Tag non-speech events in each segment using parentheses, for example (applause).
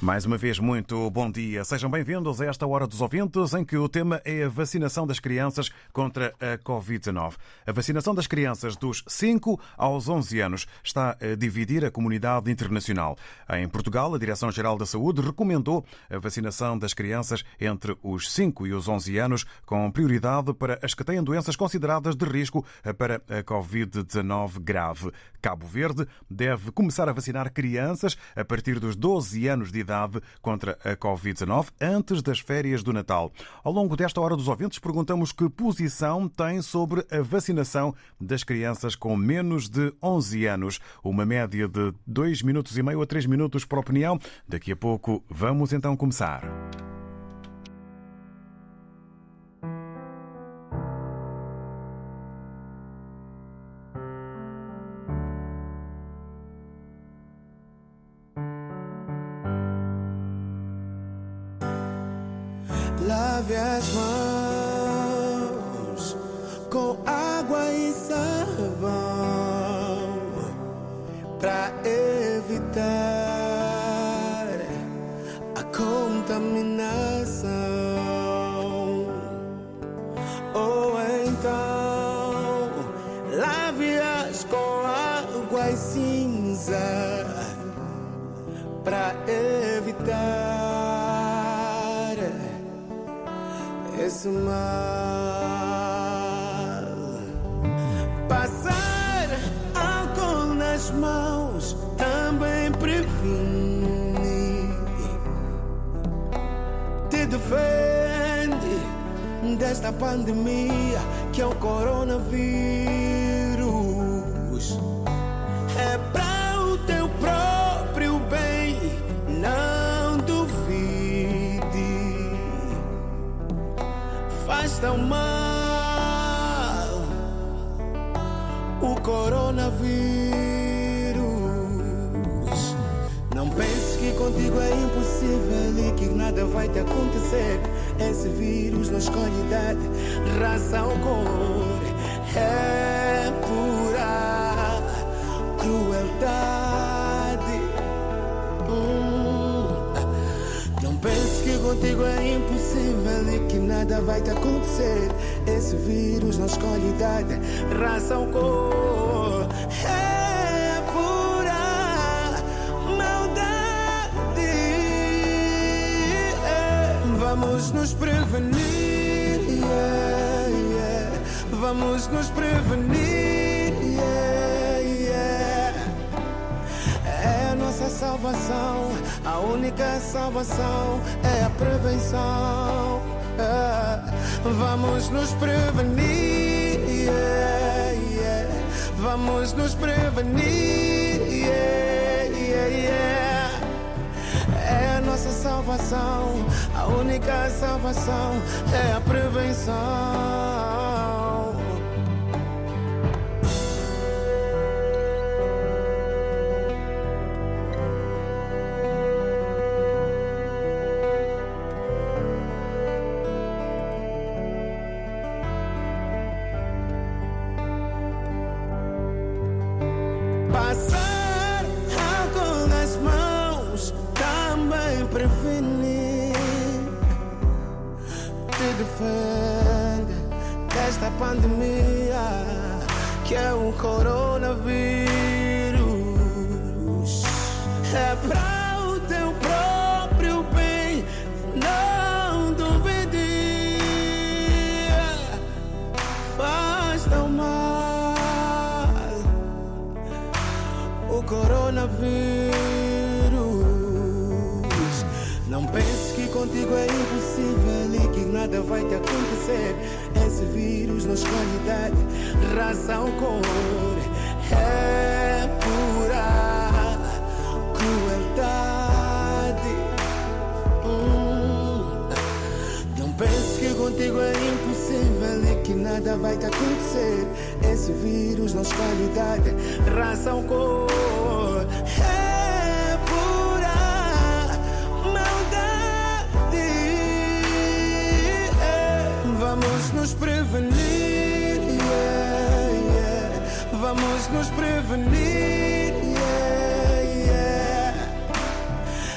Mais uma vez, muito bom dia. Sejam bem-vindos a esta Hora dos Ouvintes, em que o tema é a vacinação das crianças contra a Covid-19. A vacinação das crianças dos 5 aos 11 anos está a dividir a comunidade internacional. Em Portugal, a Direção-Geral da Saúde recomendou a vacinação das crianças entre os 5 e os 11 anos, com prioridade para as que têm doenças consideradas de risco para a Covid-19 grave. Cabo Verde deve começar a vacinar crianças a partir dos 12 anos de idade contra a Covid-19 antes das férias do Natal. Ao longo desta hora dos ouvintes, perguntamos que posição tem sobre a vacinação das crianças com menos de 11 anos. Uma média de 2 minutos e meio a 3 minutos por opinião. Daqui a pouco vamos então começar. Desta pandemia que é o coronavírus. É para o teu próprio bem, não duvide faz tão mal o coronavírus. Não pense que contigo é impossível e que nada vai te acontecer. Esse vírus não escolhe idade, raça ou cor. É pura crueldade. Hum. Não pense que contigo é impossível e que nada vai te acontecer. Esse vírus não escolhe idade, raça ou cor. Vamos nos prevenir. yeah, yeah. Vamos nos prevenir. yeah, yeah. É nossa salvação, a única salvação é a prevenção. É. Vamos nos prevenir, yeah, yeah. vamos nos prevenir. yeah, yeah, yeah. É a nossa salvação, a única salvação é a prevenção. Que não escolhe idade, raça ou cor. É pura crueldade. Hum. Não penses que contigo é impossível e que nada vai te acontecer. Esse vírus não escolhe raça ou cor. É. Vamos nos prevenir. Vamos nos prevenir. yeah, yeah.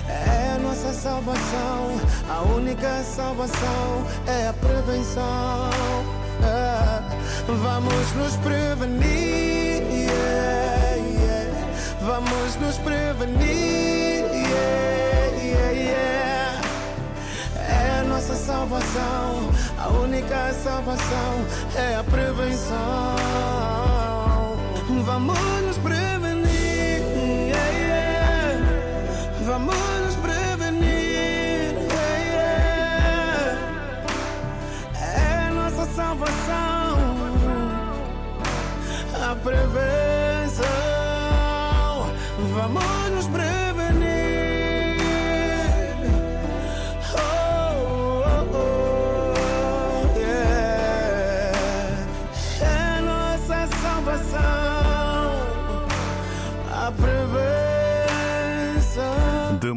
É a nossa salvação, a única salvação é a prevenção. É. Vamos nos prevenir, vamos nos prevenir. É a nossa salvação, a única salvação é a prevenção. Vamos nos prevenir, yeah, yeah. vamos nos prevenir. yeah. É nossa salvação, a prevenção. Vamos nos prevenir.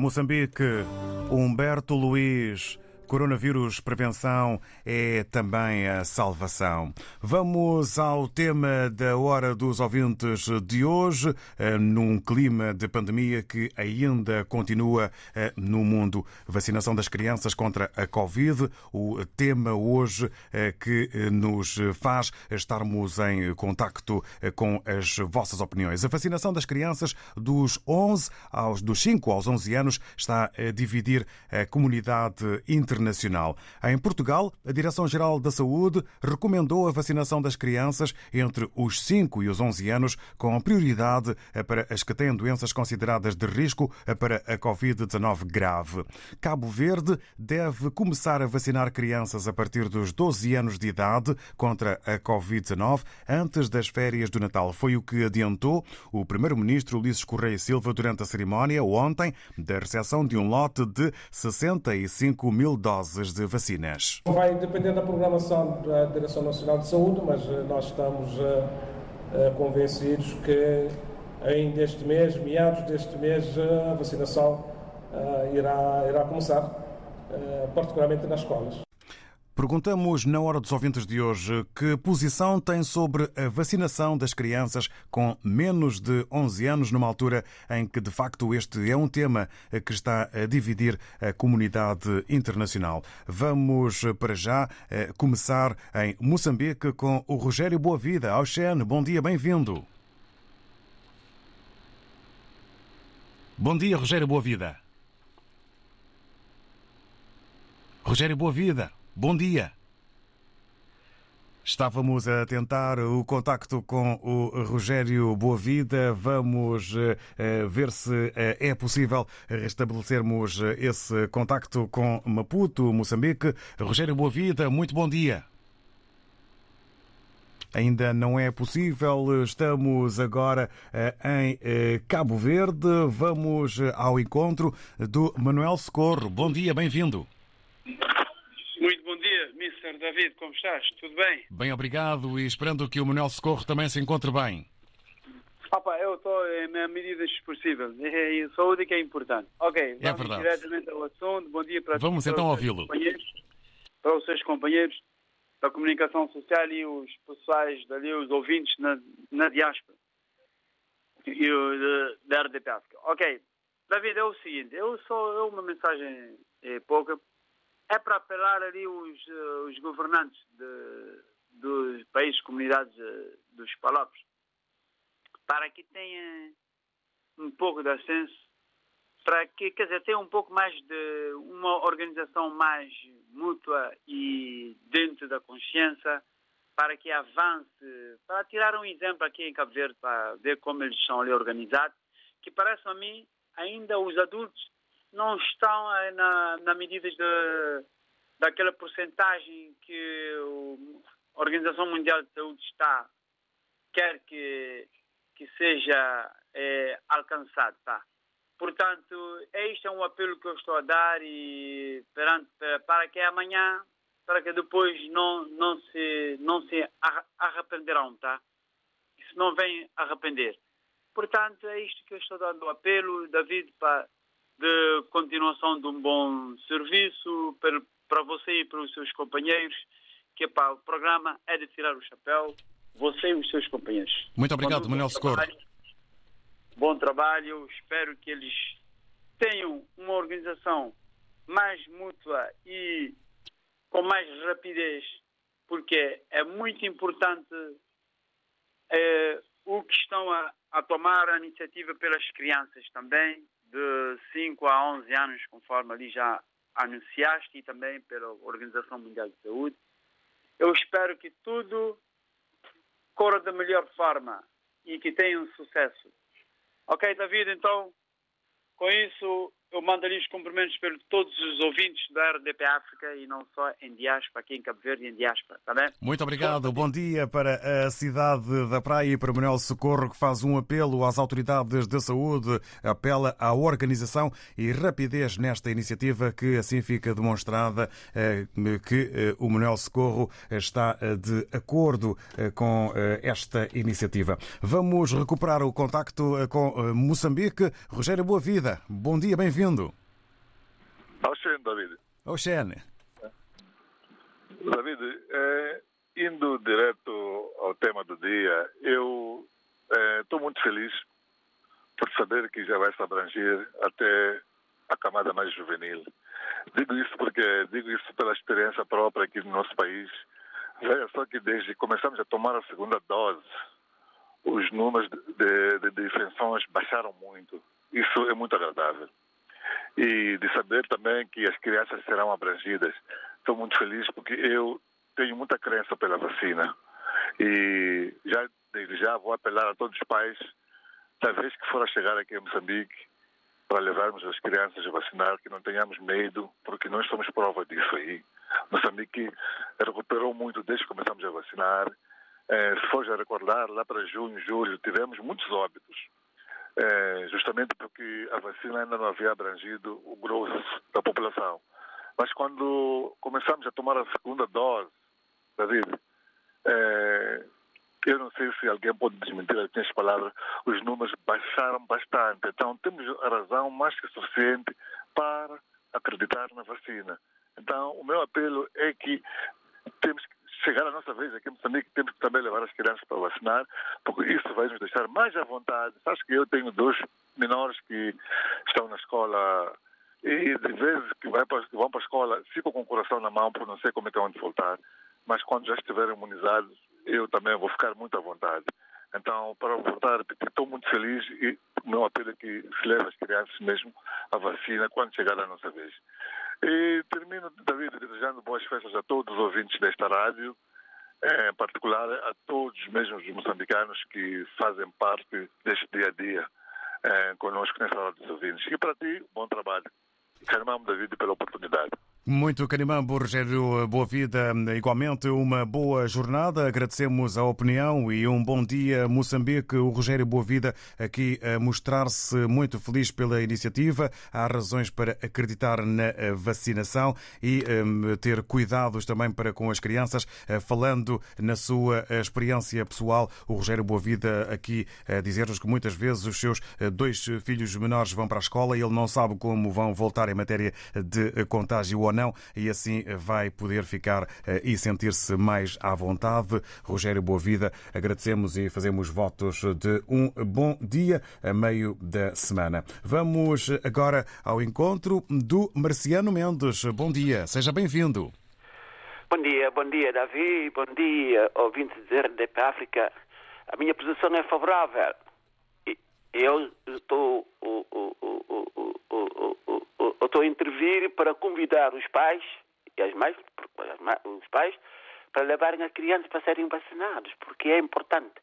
Moçambique, Humberto Luiz. Coronavírus prevenção é também a salvação. Vamos ao tema da Hora dos Ouvintes de hoje, eh, num clima de pandemia que ainda continua eh, no mundo. Vacinação das crianças contra a Covid, o tema hoje eh, que nos faz estarmos em contacto com as vossas opiniões. A vacinação das crianças dos 11 aos dos 5 aos 11 anos está a dividir a comunidade internacional. Em Portugal, a Direção-Geral da Saúde recomendou a vacinação das crianças entre os 5 e os 11 anos, com prioridade para as que têm doenças consideradas de risco para a Covid-19 grave. Cabo Verde deve começar a vacinar crianças a partir dos 12 anos de idade contra a Covid-19 antes das férias do Natal. Foi o que adiantou o Primeiro-Ministro Ulisses Correia Silva durante a cerimónia ontem da recepção de um lote de 65 mil doses de vacinas. Vai depender da programação da Direção Nacional de Saúde, mas eh, nós estamos eh, eh, convencidos que ainda este mês, meados deste mês, a vacinação irá, irá começar, particularmente nas escolas. Perguntamos na hora dos ouvintes de hoje que posição tem sobre a vacinação das crianças com menos de 11 anos, numa altura em que, de facto, este é um tema que está a dividir a comunidade internacional. Vamos, para já, eh, começar em Moçambique com o Rogério Boavida. Oxen, bom dia, bem-vindo. Bom dia, Rogério Boavida. Rogério Boavida. Bom dia. Estávamos a tentar o contacto com o Rogério Boavida. Vamos eh, eh, ver se eh, é possível restabelecermos esse contacto com Maputo, Moçambique. Rogério Boavida, muito bom dia. Ainda não é possível. Estamos agora em Cabo Verde. Vamos ao encontro do Manuel Socorro. Bom dia, bem-vindo. Mr. David, como estás? Tudo bem? Bem, obrigado e esperando que o Manuel Socorro também se encontre bem. Opa, eu estou em medidas possíveis. É a saúde que é importante. Ok, vamos verdade. diretamente ao assunto. Bom dia para Vamos então ouvi-lo. companheiros, Para os seus companheiros da comunicação social e os pessoais dali, os ouvintes na, na diáspora. E o da RDP África. Ok, David, é o seguinte, eu só eu uma mensagem é, pouca. É para apelar ali os, eh, os governantes de, dos países, comunidades eh, dos Palopes, para que tenham um pouco de senso, para que, quer dizer, tenham um pouco mais de uma organização mais mútua e dentro da consciência, para que avance, para tirar um exemplo aqui em Cabo Verde, para ver como eles são ali organizados, que parece a mim, ainda os adultos não estão eh, na, na medida de, daquela porcentagem que a Organização Mundial de Saúde está, quer que, que seja eh, alcançado. Tá? Portanto, este é um apelo que eu estou a dar e perante, para, para que amanhã, para que depois não, não se, não se arrependerão, tá? Isso não vem arrepender. Portanto, é isto que eu estou dando o apelo, David, para de continuação de um bom serviço para, para você e para os seus companheiros, que pá, o programa é de tirar o chapéu, você e os seus companheiros. Muito obrigado, Manuel Socorro. trabalho. Bom trabalho, espero que eles tenham uma organização mais mútua e com mais rapidez, porque é muito importante eh, o que estão a, a tomar a iniciativa pelas crianças também, de 5 a 11 anos, conforme ali já anunciaste, e também pela Organização Mundial de Saúde. Eu espero que tudo corra da melhor forma e que tenha um sucesso. Ok, David, então, com isso, eu mando-lhe os cumprimentos para todos os ouvintes da RDP África e não só em diáspora, aqui em Cabo Verde e em diáspora, está bem? Muito obrigado. Bom dia para a cidade da Praia e para Manuel Socorro, que faz um apelo às autoridades de saúde, apela à organização e rapidez nesta iniciativa, que assim fica demonstrada eh, que eh, o Manuel Socorro está eh, de acordo com esta iniciativa. Vamos recuperar o contacto com Moçambique. Rogério Boa Vida, bom dia, bem-vindo. Oxen, David. Oxene. David, eh, indo direto ao tema do dia, eu estou muito feliz por saber que já vai se abranger até a camada mais juvenil. Digo isso porque digo isso pela experiência própria aqui no nosso país. Veja só que desde que começamos a tomar a segunda dose, os números de, de, de baixaram muito. Isso é muito agradável. E de saber também que as crianças serão abrangidas. Estou muito feliz porque eu tenho muita crença pela vacina. E já, desde já vou apelar a todos os pais, da vez que for a chegar aqui em Moçambique, para levarmos as crianças a vacinar, que não tenhamos medo, porque nós somos prova disso aí. Moçambique recuperou muito desde que começamos a vacinar. Eh, se for já recordar, lá para junho, julho, tivemos muitos óbitos. Eh, justamente porque a vacina ainda não havia abrangido o grosso da população. Mas quando começamos a tomar a segunda dose, David, eh, eu não sei se alguém pode desmentir as minhas palavras, os números baixaram bastante. Então temos a razão mais que suficiente para acreditar na vacina. Então o meu apelo é que temos que chegar a nossa vez aqui em Moçambique, temos que também levar as crianças para vacinar, porque isso vai nos deixar mais à vontade. Sabes que eu tenho dois menores que estão na escola e de vezes que vão para a escola ficam com o coração na mão por não sei como é que vão voltar. Mas quando já estiverem imunizados, eu também vou ficar muito à vontade. Então, para voltar estou muito feliz e o meu apelo é que se leve as crianças mesmo à vacina quando chegar a nossa vez. E termino, David, desejando boas festas a todos os ouvintes desta rádio, eh, em particular a todos mesmo os moçambicanos que fazem parte deste dia a dia eh, conosco nessa hora dos ouvintes. E para ti, bom trabalho. Carmamos, David, pela oportunidade. Muito Canimambo, Rogério Boa Vida. Igualmente, uma boa jornada. Agradecemos a opinião e um bom dia, Moçambique. O Rogério Boa Vida aqui a mostrar-se muito feliz pela iniciativa. Há razões para acreditar na eh, vacinação e eh, ter cuidados também para com as crianças. Eh, Falando na sua eh, experiência pessoal, o Rogério Boa Vida aqui a dizer-nos que muitas vezes os seus dois filhos menores vão para a escola e ele não sabe como vão voltar em matéria de contágio não, e assim vai poder ficar eh, e sentir-se mais à vontade. Rogério Boavida, agradecemos e fazemos votos de um bom dia a meio da semana. Vamos agora ao encontro do Marciano Mendes. Bom dia, seja bem-vindo. Bom dia, bom dia, Davi. Bom dia, ouvintes de RDP África. A minha posição é favorável eu estou estou a intervir para convidar os pais e as mães, os pais, para levarem as crianças para serem vacinados, porque é importante.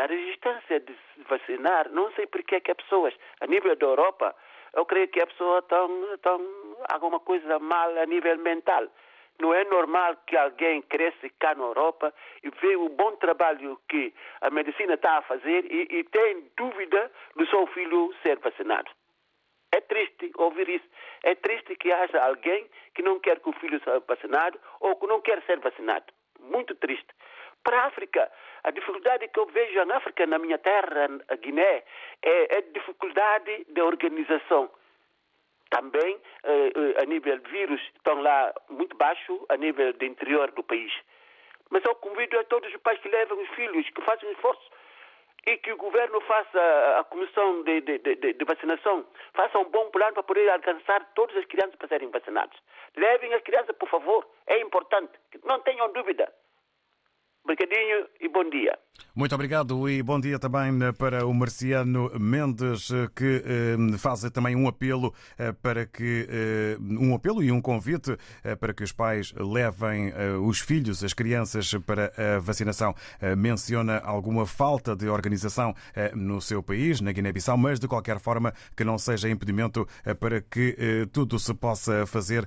A resistência de se vacinar, não sei porque é que as pessoas, a nível da Europa, eu creio que a pessoa estão alguma coisa mal a nível mental. Não é normal que alguém cresça cá na Europa e vê o bom trabalho que a medicina está a fazer e, e tem dúvida do seu filho ser vacinado. É triste ouvir isso. É triste que haja alguém que não quer que o filho seja vacinado ou que não quer ser vacinado. Muito triste. Para a África, a dificuldade que eu vejo na África, na minha terra, a Guiné, é a é dificuldade de organização. Também, eh, eh, a nível de vírus, estão lá muito baixo, a nível do interior do país. Mas eu convido a todos os pais que levem os filhos, que façam esforço e que o governo faça a comissão de, de, de, de, vacinação, faça um bom plano para poder alcançar todas as crianças para serem vacinadas. Levem as crianças, por favor, é importante, não tenham dúvida. Obrigadinho e bom dia. Muito obrigado e bom dia também eh, para o Marciano Mendes, eh, que eh, faz também um apelo para que um apelo e um convite para que os pais levem os filhos, as crianças para a vacinação. Menciona alguma falta de organização no seu país, na Guiné-Bissau, mas de qualquer forma que não seja impedimento para que tudo se possa fazer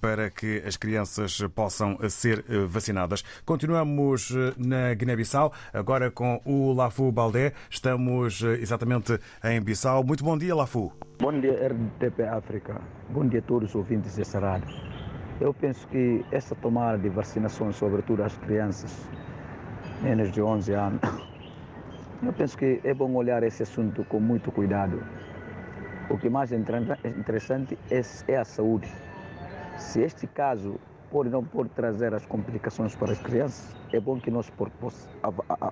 para que as crianças possam ser vacinadas. Continuamos na Guiné-Bissau, agora com o Lafu Baldé. Estamos eh, exatamente em Bissau. Muito bom dia, Lafu. Bom dia, RDP África. Bom dia a todos os ouvintes desta rádio. Eu penso que essa tomada de vacinação, sobretudo às crianças menos de 11 anos, (coughs) eu penso que é bom olhar esse assunto com muito cuidado. O que mais interessante é, é a saúde. Se este caso pode não pode trazer as complicações para as crianças, é bom que nós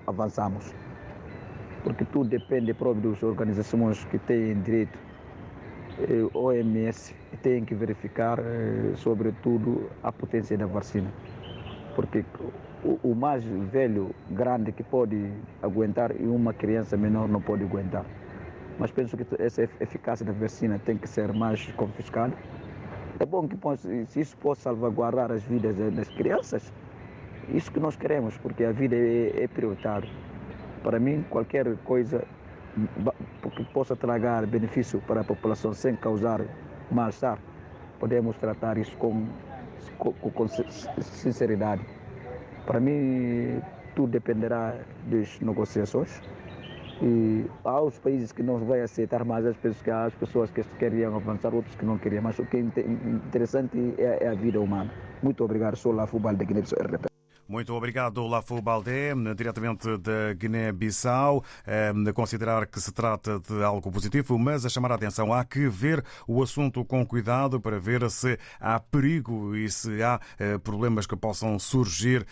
avançamos. Porque tudo depende próprio das organizações que têm direito, eh, OMS, têm que verificar, eh, sobretudo, a potência da vacina. Porque o mais velho, grande que pode aguentar e uma criança menor não pode aguentar. Mas penso que essa eficácia da vacina tem que ser mais confiscada é bom que se isso possa salvaguardar as vidas das crianças, isso que nós queremos, porque a vida é, é prioritária. Para mim, qualquer coisa que possa tragar benefício para a população sem causar mal-estar, podemos tratar isso com, com, com sinceridade. Para mim, tudo dependerá das negociações e há os países que não vão aceitar mais as pessoas, as pessoas que queriam avançar, outros que não queriam. Mas o que é interessante é, é a vida humana. Muito obrigado. Sou Lafo Balde, Guiné-Bissau. Muito obrigado, Lafu Baldé, diretamente da Guiné-Bissau. Considerar que se trata de algo positivo, mas a chamar a atenção, há que ver o assunto com cuidado para ver se há perigo e se há eh, problemas que possam surgir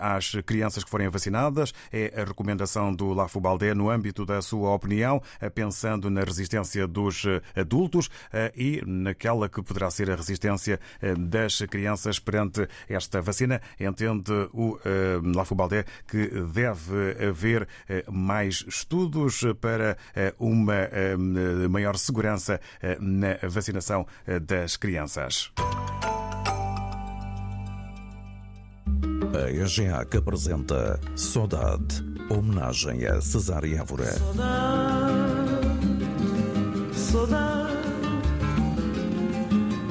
às crianças que forem vacinadas. É a recomendação do Lafu Baldé no âmbito da sua opinião, eh, pensando na resistência dos eh, adultos e naquela que poderá ser a resistência das crianças perante esta vacina. Entendo defende o eh, Lafo Baldé que deve haver eh, mais estudos para eh, uma maior segurança na vacinação das crianças. A EGEAC apresenta Saudade, homenagem a Cesar Évora. Saudade, saudade,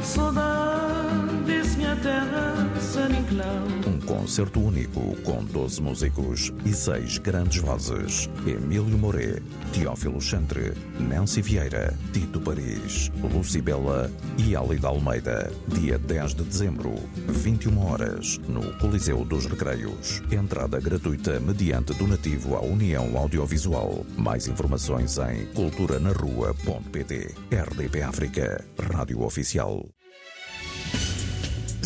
saudade, diz minha terra, San Inclau concerto único com 12 músicos e 6 grandes vozes. Emílio Moré, Teófilo Chantre, Nancy Vieira, Tito Paris, Lucibela e Alida Almeida. Dia 10 de dezembro, 21 horas, no Coliseu dos Recreios. Entrada gratuita mediante donativo à União Audiovisual. Mais informações em culturanarrua.pt. RDP África, Rádio Oficial.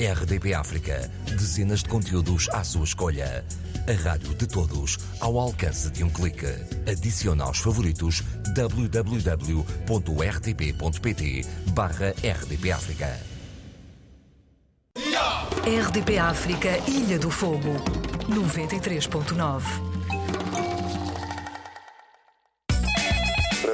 RDP África, dezenas de conteúdos à sua escolha a rádio de todos ao alcance de um clique. Adicione aos favoritos www.rtp.pt barra RDP África. RDP África, Ilha do Fogo, 93.9.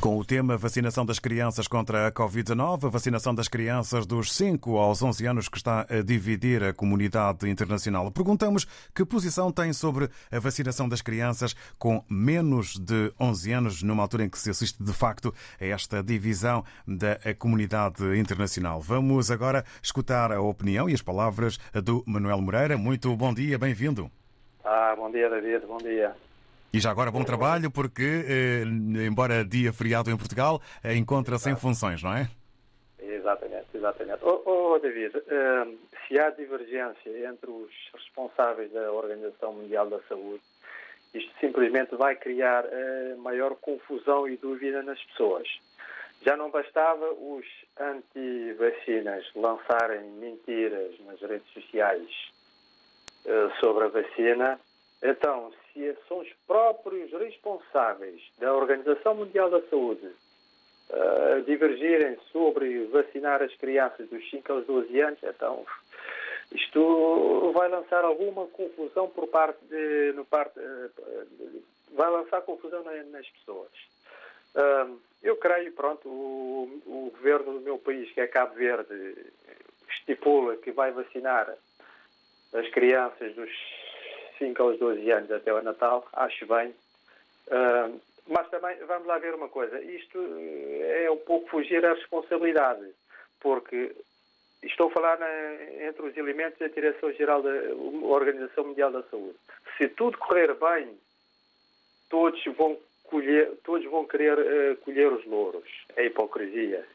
Com o tema vacinação das crianças contra a Covid-19, a vacinação das crianças dos 5 aos 11 anos que está a dividir a comunidade internacional. Perguntamos que posição tem sobre a vacinação das crianças com menos de 11 anos, numa altura em que se assiste de facto a esta divisão da comunidade internacional. Vamos agora escutar a opinião e as palavras do Manuel Moreira. Muito bom dia, bem-vindo. Ah, bom dia, David, bom dia. E já agora bom trabalho, porque, eh, embora dia feriado em Portugal, eh, encontra-se em funções, não é? Exatamente, exatamente. Oh, oh David, eh, se há divergência entre os responsáveis da Organização Mundial da Saúde, isto simplesmente vai criar eh, maior confusão e dúvida nas pessoas. Já não bastava os anti-vacinas lançarem mentiras nas redes sociais eh, sobre a vacina, então, se são os próprios responsáveis da Organização Mundial da Saúde uh, divergirem sobre vacinar as crianças dos 5 aos 12 anos, então isto vai lançar alguma confusão por parte de, no parte, uh, vai lançar confusão nas pessoas. Uh, eu creio, pronto, o, o governo do meu país, que é Cabo Verde, estipula que vai vacinar as crianças dos 5 aos 12 anos até o Natal, acho bem. Uh, mas também, vamos lá ver uma coisa, isto é um pouco fugir à responsabilidade, porque estou a falar na, entre os elementos da Direção-Geral da Organização Mundial da Saúde. Se tudo correr bem, todos vão colher, todos vão querer uh, colher os louros. É hipocrisia.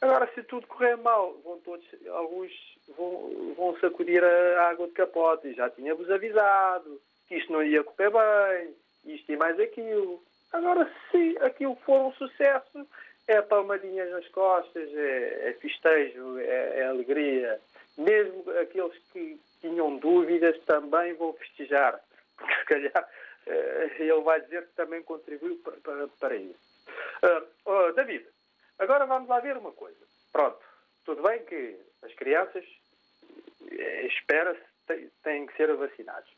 Agora, se tudo correr mal, vão todos, alguns vão, vão sacudir a água de capote. Já tínhamos avisado que isto não ia correr bem, isto e mais aquilo. Agora, se aquilo for um sucesso, é palmadinhas nas costas, é, é festejo, é, é, alegria. Mesmo aqueles que tinham dúvidas também vão festejar, (laughs) porque se calhar eh, ele vai dizer que também contribuiu para, para, para isso. Uh, oh, David, Agora vamos lá ver uma coisa. Pronto, tudo bem que as crianças, eh, espera-se, têm que ser vacinadas.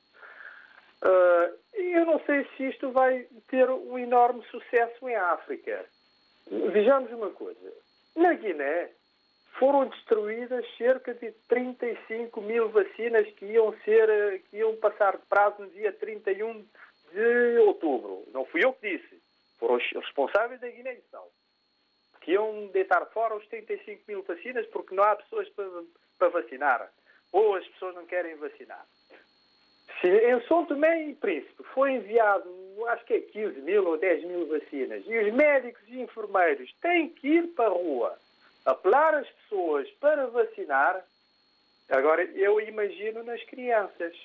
Uh, eu não sei se isto vai ter um enorme sucesso em África. Vejamos uma coisa. Na Guiné foram destruídas cerca de 35 mil vacinas que iam, ser, eh, que iam passar de prazo no dia 31 de outubro. Não fui eu que disse. Foram os responsáveis da Guiné-Bissau que iam deitar fora os 35 mil vacinas porque não há pessoas para, para vacinar. Ou as pessoas não querem vacinar. Se em São Tomé e Príncipe foi enviado, acho que é 15 mil ou 10 mil vacinas, e os médicos e enfermeiros têm que ir para a rua apelar as pessoas para vacinar, agora eu imagino nas crianças.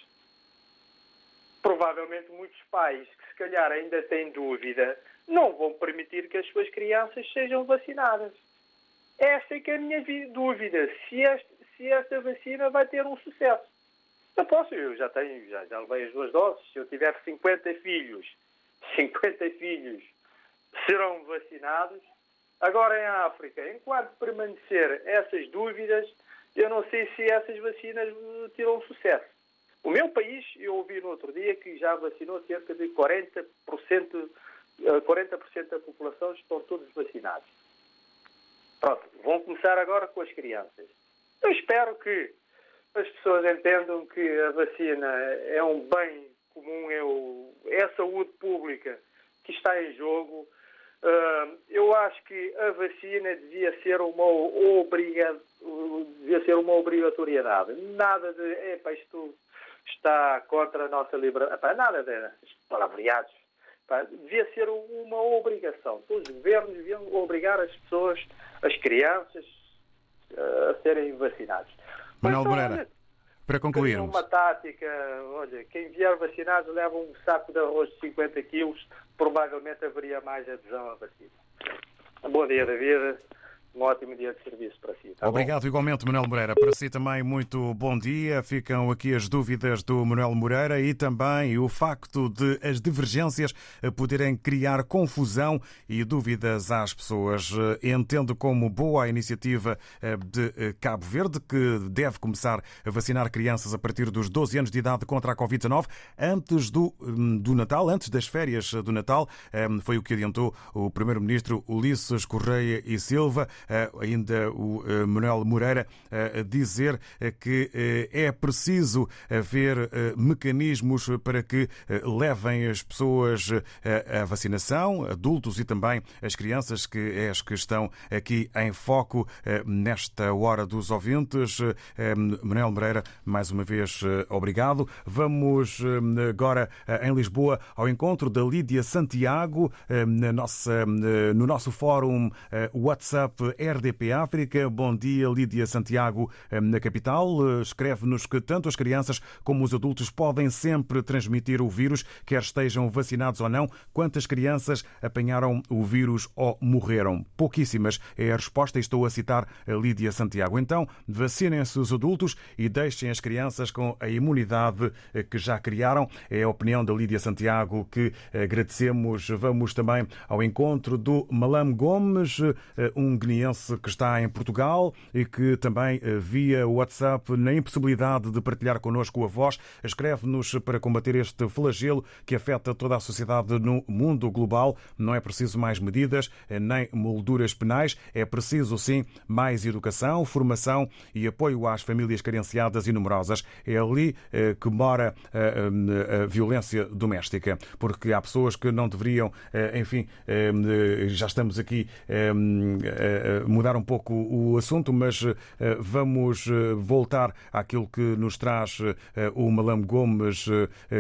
Provavelmente muitos pais que se calhar ainda têm dúvida não vão permitir que as suas crianças sejam vacinadas. Esta é que é a minha dúvida, se, este, se esta vacina vai ter um sucesso. Eu posso, eu já tenho, já, já levei as duas doses, se eu tiver 50 filhos, (laughs) 50 filhos serão vacinados. Agora em África, enquanto permanecer essas dúvidas, eu não sei se essas vacinas terão sucesso. O meu país, eu ouvi no outro dia que já vacinou cerca de 40% 40% da população estão todos vacinados. Pronto, vão começar agora com as crianças. Eu espero que as pessoas entendam que a vacina é um bem comum, é, o, é a saúde pública que está em jogo. Uh, eu acho que a vacina devia ser uma obriga, devia ser uma obrigatoriedade. Nada de, epa, isto está contra a nossa liberdade. Nada de palavreados devia ser uma obrigação. Todos os governos deviam obrigar as pessoas, as crianças, eh, a serem vacinados. Manuel então, Moreira, para concluir. Uma tática, olha, quem vier vacinado leva um saco de arroz de 50 quilos, provavelmente haveria mais adesão à vacina. Bom dia, David. Um ótimo dia de serviço para si. Tá Obrigado bom? igualmente, Manuel Moreira. Para si também muito bom dia. Ficam aqui as dúvidas do Manuel Moreira e também o facto de as divergências poderem criar confusão e dúvidas às pessoas. Entendo como boa a iniciativa de Cabo Verde, que deve começar a vacinar crianças a partir dos 12 anos de idade contra a Covid-19 antes do, do Natal, antes das férias do Natal. Foi o que adiantou o Primeiro-Ministro Ulisses Correia e Silva. Eh, ainda o eh, Manuel Moreira a dizer eh, que é preciso haver mecanismos para que levem as pessoas à vacinação, adultos e também as crianças, que é as que estão aqui em foco nesta hora dos ouvintes. Manuel Moreira, mais uma vez, obrigado. Vamos agora em Lisboa ao encontro da Lídia Santiago na nossa, no nosso fórum WhatsApp RDP África. Bom dia, Lídia Santiago, eh, na capital. Eh, escreve-nos que tanto as crianças como os adultos podem sempre transmitir o vírus, quer estejam vacinados ou não. Quantas crianças apanharam o vírus ou morreram? Pouquíssimas é a resposta e estou a citar a Lídia Santiago. Então, vacinem-se os adultos e deixem as crianças com a imunidade eh, que já criaram. É a opinião da Lídia Santiago que agradecemos. Vamos também ao encontro do Malam Gomes, um que está em Portugal e que também eh, via WhatsApp na impossibilidade de partilhar connosco a voz, escreve-nos para combater este flagelo que afeta toda a sociedade no mundo global. Não é preciso mais medidas eh, nem molduras penais, é preciso sim mais educação, formação e apoio às famílias carenciadas e numerosas. É ali eh, que mora a violência doméstica, porque há pessoas que não deveriam, enfim, já estamos aqui mudar um pouco o assunto, mas eh, vamos eh, voltar àquilo que nos traz eh, o Malam Gomes,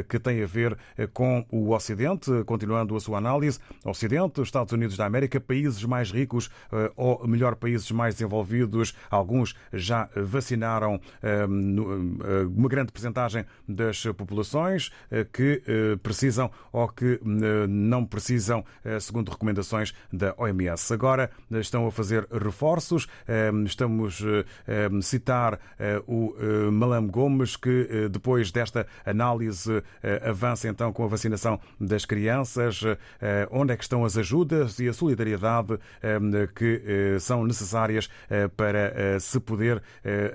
que tem a ver com o Ocidente, continuando a sua análise. Ocidente, Estados Unidos da América, países mais ricos, ou melhor, países mais desenvolvidos, alguns já vacinaram uma grande percentagem das populações que precisam ou que não precisam, segundo recomendações da OMS. Agora estão a fazer reforços. Ehm, estamos a ehm, citar eh, o eh, Malam Gomes, que eh, depois desta análise avança então com a vacinação das crianças. Onde é que estão as ajudas e a solidariedade ehm, que são necessárias para se poder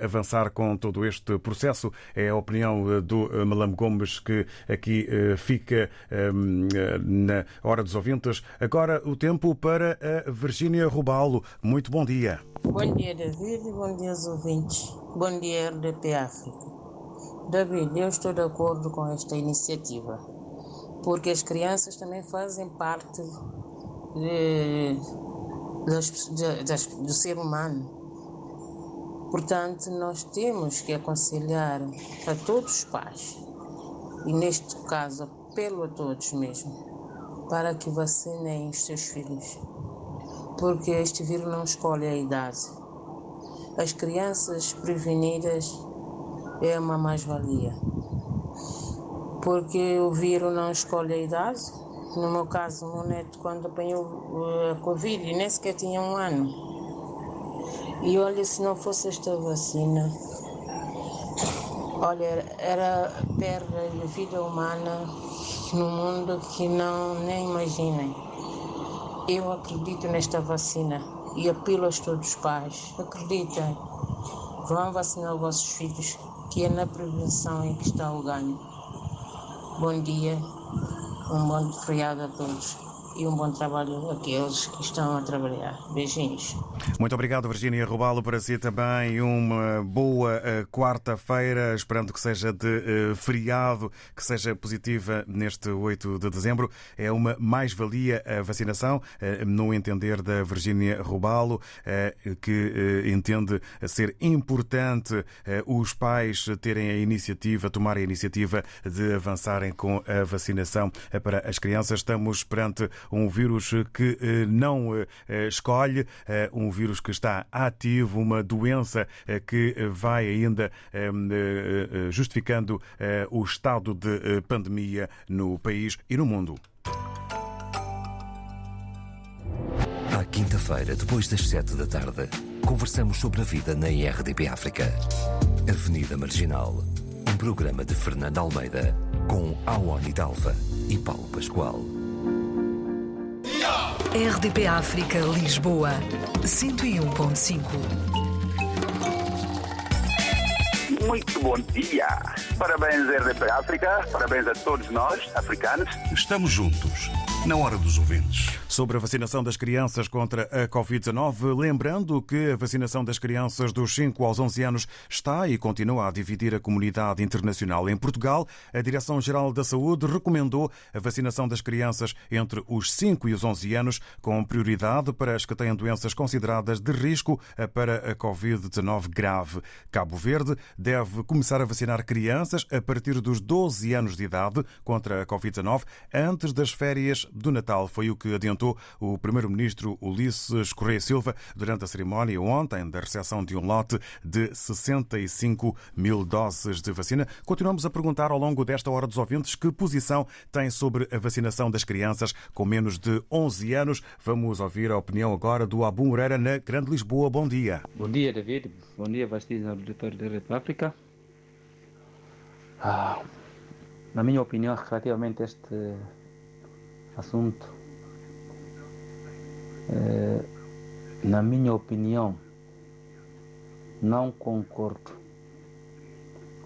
avançar com todo este processo? É a opinião do Malam Gomes que aqui fica na hora dos ouvintes. Agora o tempo para a Virgínia Rubalo. Muito bom dia. Bom dia, David, bom dia aos ouvintes. Bom dia, RDP África. David, eu estou de acordo com esta iniciativa, porque as crianças também fazem parte de, de, do ser humano. Portanto, nós temos que aconselhar a todos os pais, e neste caso apelo a todos mesmo, para que vacinem os seus filhos porque este vírus não escolhe a idade. As crianças prevenidas é uma mais-valia, porque o vírus não escolhe a idade. No meu caso, o meu neto, quando apanhou eh, a Covid, nem sequer tinha um ano. E olha, se não fosse esta vacina, olha, era perda de vida humana no mundo que não nem imaginem. Eu acredito nesta vacina e apelo a todos os pais. Acreditem, vão vacinar os vossos filhos, que é na prevenção em que está o ganho. Bom dia, um bom feriado a todos e um bom trabalho àqueles que estão a trabalhar. Beijinhos. Muito obrigado, Virginia Rubalo. Para si também uma boa eh, quarta-feira, esperando que seja de uh, feriado, que seja positiva neste 8 de dezembro. É uma mais-valia a vacinação, uh, no entender da Virginia Rubalo, que entende ser importante os pais terem a iniciativa, tomarem a iniciativa de avançarem com a vacinação para as crianças. Estamos perante um vírus que não escolhe, um vírus que está ativo, uma doença eh, que vai ainda eh, eh, justificando o estado de pandemia no país e no mundo. À quinta-feira, depois das sete da tarde, conversamos sobre a vida na IRDP África. Avenida Marginal, um programa de Fernando Almeida com Awani Dalva e Paulo Pascoal. RDP África Lisboa 101.5 Muito bom dia. Parabéns, RDP África. Parabéns a todos nós, africanos. Estamos juntos, na hora dos ouvintes. Sobre a vacinação das crianças contra a Covid-19, lembrando que a vacinação das crianças dos 5 aos 11 anos está e continua a dividir a comunidade internacional. Em Portugal, a Direção-Geral da Saúde recomendou a vacinação das crianças entre os 5 e os 11 anos, com prioridade para as que têm doenças consideradas de risco para a Covid-19 grave. Cabo Verde deve começar a vacinar crianças a partir dos 12 anos de idade contra a Covid-19 antes das férias do Natal. Foi o que adiantou o primeiro-ministro Ulisses Correia Silva durante a cerimónia ontem da recepção de um lote de 65 mil doses de vacina. Continuamos a perguntar ao longo desta hora dos ouvintes que posição tem sobre a vacinação das crianças com menos de 11 anos. Vamos ouvir a opinião agora do Abu Moreira na Grande Lisboa. Bom dia. Bom dia, David. Bom dia, Vastis, auditor da República. Ah, na minha opinião, relativamente a este assunto, eh, na minha opinião, não concordo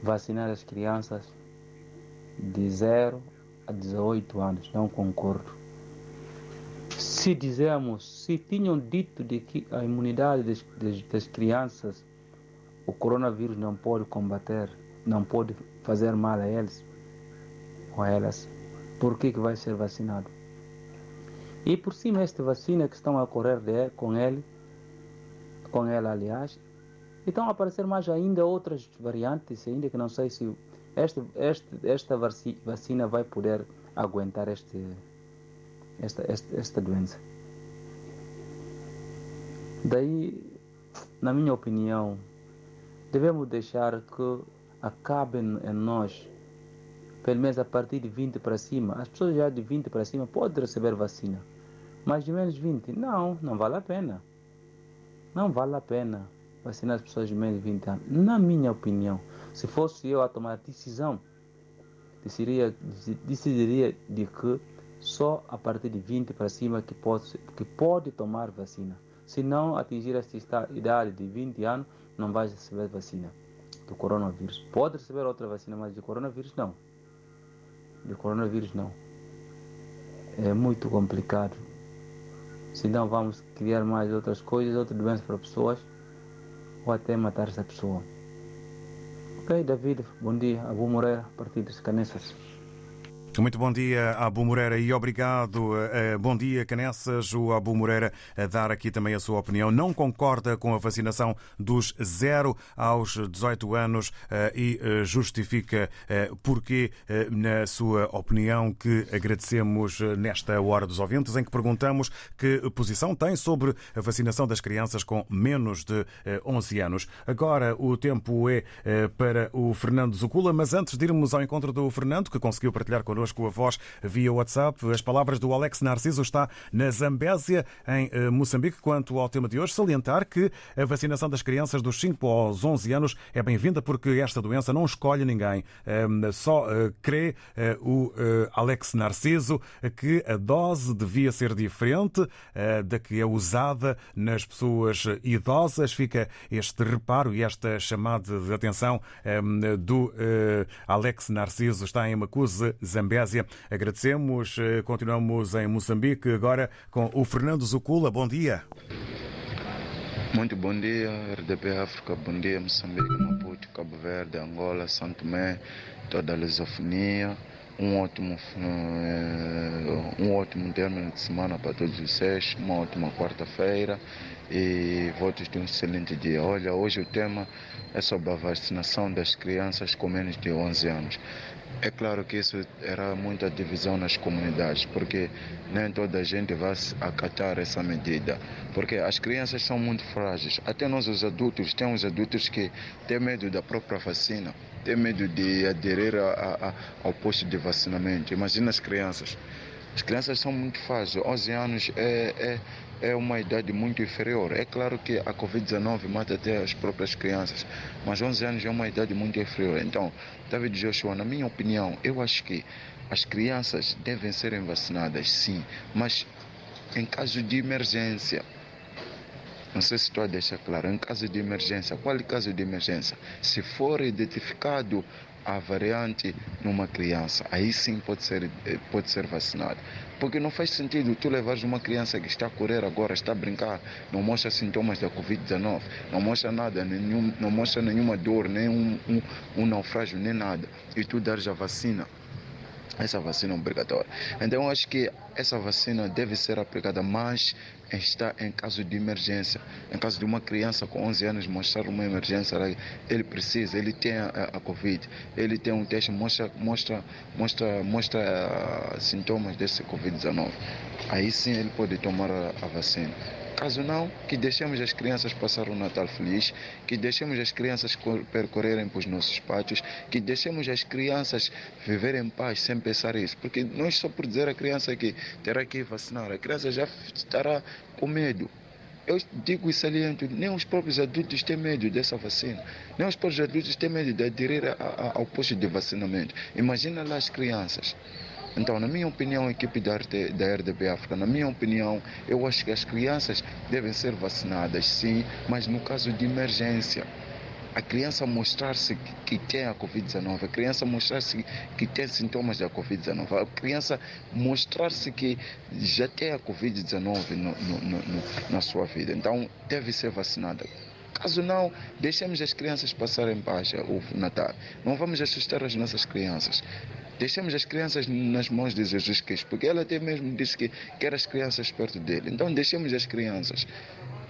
vacinar as crianças de 0 a 18 anos. Não concordo. Se dizemos, se tinham dito de que a imunidade das, das, das crianças, o coronavírus não pode combater, não pode fazer mal a eles ou a elas, por que, que vai ser vacinado? E por cima esta vacina que estão a correr de, com ele, com ela aliás, estão a aparecer mais ainda outras variantes, ainda que não sei se este, este, esta vacina vai poder aguentar este, esta, esta, esta doença. Daí, na minha opinião, devemos deixar que acabe em nós, pelo menos a partir de 20 para cima, as pessoas já de 20 para cima podem receber vacina mais de menos 20. Não, não vale a pena. Não vale a pena vacinar as pessoas de menos de 20 anos. Na minha opinião, se fosse eu a tomar decisão, decidiria, decidiria de que só a partir de 20 para cima que pode, que pode tomar vacina. Se não atingir esta idade de 20 anos, não vai receber vacina do coronavírus. Pode receber outra vacina, mas de coronavírus não. De coronavírus não. É muito complicado senão vamos criar mais outras coisas, outras doenças para pessoas, ou até matar essa pessoa. Ok, David, bom dia. Abu Moreira, Partido dos Canessas. Muito bom dia, Abu Moreira, e obrigado. Eh, bom dia, Canessas. O Abu Moreira a dar aqui também a sua opinião. Não concorda com a vacinação dos 0 aos 18 anos eh, e eh, justifica porquê, na sua opinião, que agradecemos nesta hora dos ouvintes, em que perguntamos que posição tem sobre a vacinação das crianças com menos de 11 anos. Agora o tempo é para o Fernando Zucula, mas antes de irmos ao encontro do Fernando, que conseguiu partilhar connosco connosco a voz via WhatsApp. As palavras do Alex Narciso está na Zambésia, em eh, Moçambique. Quanto ao tema de hoje, salientar que a vacinação das crianças dos 5 aos 11 anos é bem-vinda porque esta doença não escolhe ninguém. Ehm, só eh, crê eh, o Alex Narciso que a dose devia ser diferente da que é usada nas pessoas idosas. Fica este reparo e esta chamada de atenção ehm, do Alex Narciso. Está em Macusa, Zambésia. Zambésia. Agradecemos. Eh, continuamos em Moçambique agora com o Fernando Zucula. Bom dia. Muito bom dia, RDP África, bom dia Moçambique, Maputo, Cabo Verde, Angola, Santo Tomé, toda a lusofonia. Um ótimo, eh, um ótimo término de semana para todos vocês, uma ótima quarta-feira e votos de um excelente dia. Olha, hoje o tema é sobre a vacinação das crianças com menos de 11 anos. É claro que isso era muita divisão nas comunidades, porque nem toda a gente vai acatar essa medida, porque as crianças são muito frágeis. Até nós, os adultos, temos adultos que têm medo da própria vacina, têm medo de aderir a, a, ao posto de vacinamento. Imagina as crianças. As crianças são muito frágeis. 11 anos é, é, é uma idade muito inferior. É claro que a Covid-19 mata até as próprias crianças, mas 11 anos é uma idade muito inferior. Então, David Joshua, na minha opinião, eu acho que as crianças devem ser vacinadas, sim, mas em caso de emergência. Não sei se estou a deixar claro. Em caso de emergência, qual é o caso de emergência? Se for identificado a variante numa criança, aí sim pode ser, eh, pode ser vacinado. Porque não faz sentido tu levares uma criança que está a correr agora, está a brincar, não mostra sintomas da Covid-19, não mostra nada, nenhum, não mostra nenhuma dor, nem um, um, um naufrágio, nem nada, e tu dares a vacina essa vacina é obrigatória. Então, acho que essa vacina deve ser aplicada mais está em caso de emergência. Em caso de uma criança com 11 anos mostrar uma emergência, ele precisa, ele tem a, a Covid, ele tem um teste, mostra, mostra, mostra, mostra uh, sintomas desse Covid-19. Aí sim ele pode tomar a, a vacina. Caso não, que deixemos as crianças passar o Natal feliz, que deixemos as crianças percorrerem para os nossos pátios, que deixemos as crianças viverem em paz sem pensar isso. Porque não é só por dizer a criança que terá que vacinar, a criança já estará com medo. Eu digo e saliento, nem os próprios adultos têm medo dessa vacina. Nem os próprios adultos têm medo de aderir a, a, ao posto de vacinamento. Imagina lá as crianças. Então, na minha opinião, a equipe da, RT, da RDP África, na minha opinião, eu acho que as crianças devem ser vacinadas, sim, mas no caso de emergência. A criança mostrar-se que tem a Covid-19, a criança mostrar-se que tem sintomas da Covid-19, a criança mostrar-se que já tem a Covid-19 na sua vida. Então, deve ser vacinada. Caso não, deixemos as crianças passarem paz o Natal. Não vamos assustar as nossas crianças. Deixemos as crianças nas mãos de Jesus Cristo, porque ele até mesmo disse que quer as crianças perto dele. Então deixemos as crianças.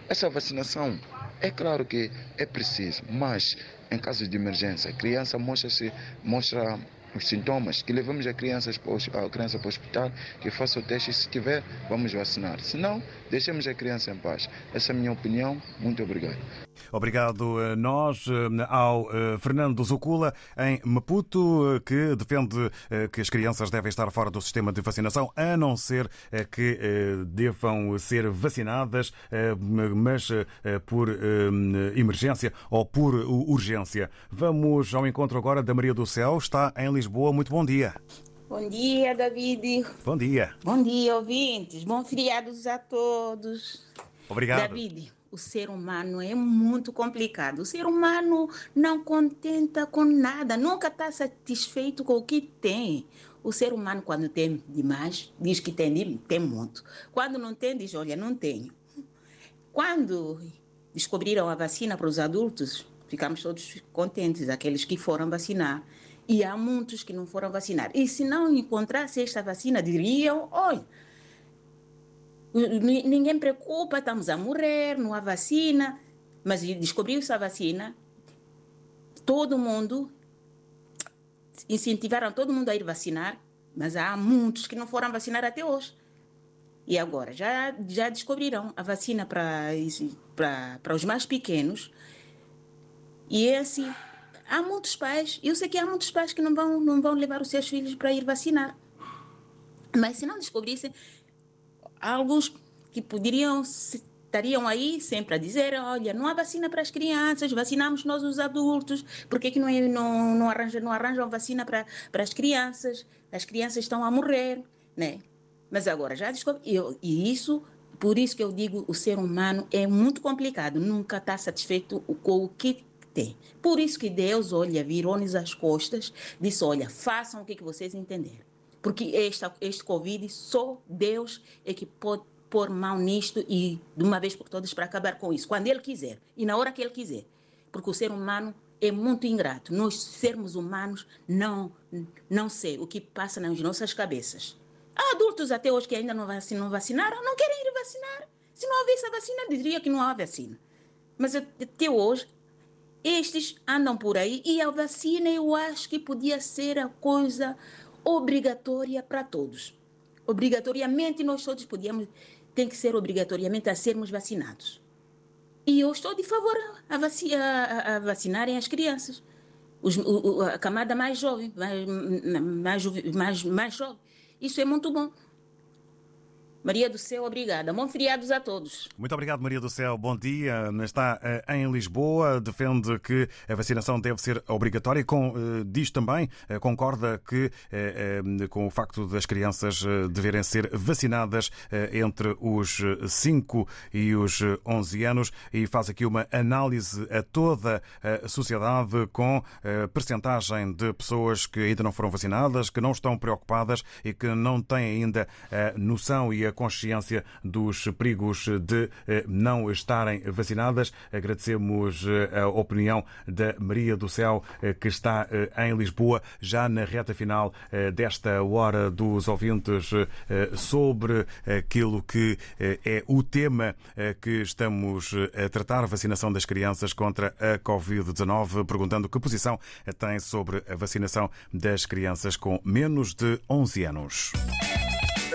Essa vacinação, é claro que é preciso, mas em caso de emergência, a criança mostra-se, mostra os sintomas, que levamos a, crianças a criança para o hospital, que faça o teste e se tiver, vamos vacinar. Se não, deixemos a criança em paz. Essa é a minha opinião. Muito obrigado. Obrigado a nós, eh, ao eh, Fernando Zucula, em Maputo, que defende eh, que as crianças devem estar fora do sistema de vacinação, a não ser que devam ser vacinadas, mas por emergência ou por urgência. Vamos ao encontro agora da Maria do Céu, está em Lisboa. Muito bom dia. Bom dia, David. Bom dia. Bom dia, ouvintes. Bom feriados a todos. Obrigado. David, o ser humano é muito complicado. O ser humano não contenta com nada, nunca está satisfeito com o que tem. O ser humano, quando tem demais, diz que tem, tem muito. Quando não tem, diz: Olha, não tenho. Quando descobriram a vacina para os adultos, ficamos todos contentes, aqueles que foram vacinar. E há muitos que não foram vacinar. E se não encontrasse esta vacina, diriam: olha, ninguém preocupa, estamos a morrer, não há vacina. Mas descobriu-se a vacina, todo mundo, incentivaram todo mundo a ir vacinar, mas há muitos que não foram vacinar até hoje. E agora, já, já descobriram a vacina para, os mais pequenos. E é assim, há muitos pais, eu sei que há muitos pais que não vão, não vão levar os seus filhos para ir vacinar. Mas se não descobrissem, alguns que poderiam estariam aí sempre a dizer, olha, não há vacina para as crianças, vacinamos nós os adultos, por que, que não, não, não, arranjam, não arranjam vacina para, para as crianças? As crianças estão a morrer, né? Mas agora já descobri, e isso, por isso que eu digo, o ser humano é muito complicado, nunca está satisfeito com o que tem. Por isso que Deus, olha, virou-nos as costas, disse, olha, façam o que, que vocês entenderem. Porque esta, este Covid, só Deus é que pode pôr mão nisto e de uma vez por todas para acabar com isso, quando Ele quiser e na hora que Ele quiser. Porque o ser humano é muito ingrato. Nós, sermos humanos, não, não sei o que passa nas nossas cabeças. Há adultos até hoje que ainda não vacinaram, não querem ir vacinar. Se não houvesse a vacina, diria que não há vacina. Mas até hoje, estes andam por aí e a vacina eu acho que podia ser a coisa obrigatória para todos. Obrigatoriamente nós todos podíamos, tem que ser obrigatoriamente a sermos vacinados. E eu estou de favor a, vaci a, a vacinarem as crianças. Os, o, a camada mais jovem, mais, mais, mais, mais jovem. Isso é muito bom. Maria do Céu, obrigada. Bom feriados a todos. Muito obrigado, Maria do Céu. Bom dia. Está uh, em Lisboa, defende que a vacinação deve ser obrigatória. Com, uh, diz também, uh, concorda que com o facto das crianças deverem ser vacinadas entre os 5 e os 11 anos e faz aqui uma análise a toda a sociedade com percentagem de pessoas que ainda não foram vacinadas, que não estão preocupadas e que não têm ainda a noção e a consciência dos perigos de não estarem vacinadas. Agradecemos a opinião da Maria do Céu, que está em Lisboa, já na reta final desta hora dos ouvintes, sobre aquilo que é o tema que estamos a tratar, vacinação das crianças contra a Covid-19, perguntando que posição tem sobre a vacinação das crianças com menos de 11 anos.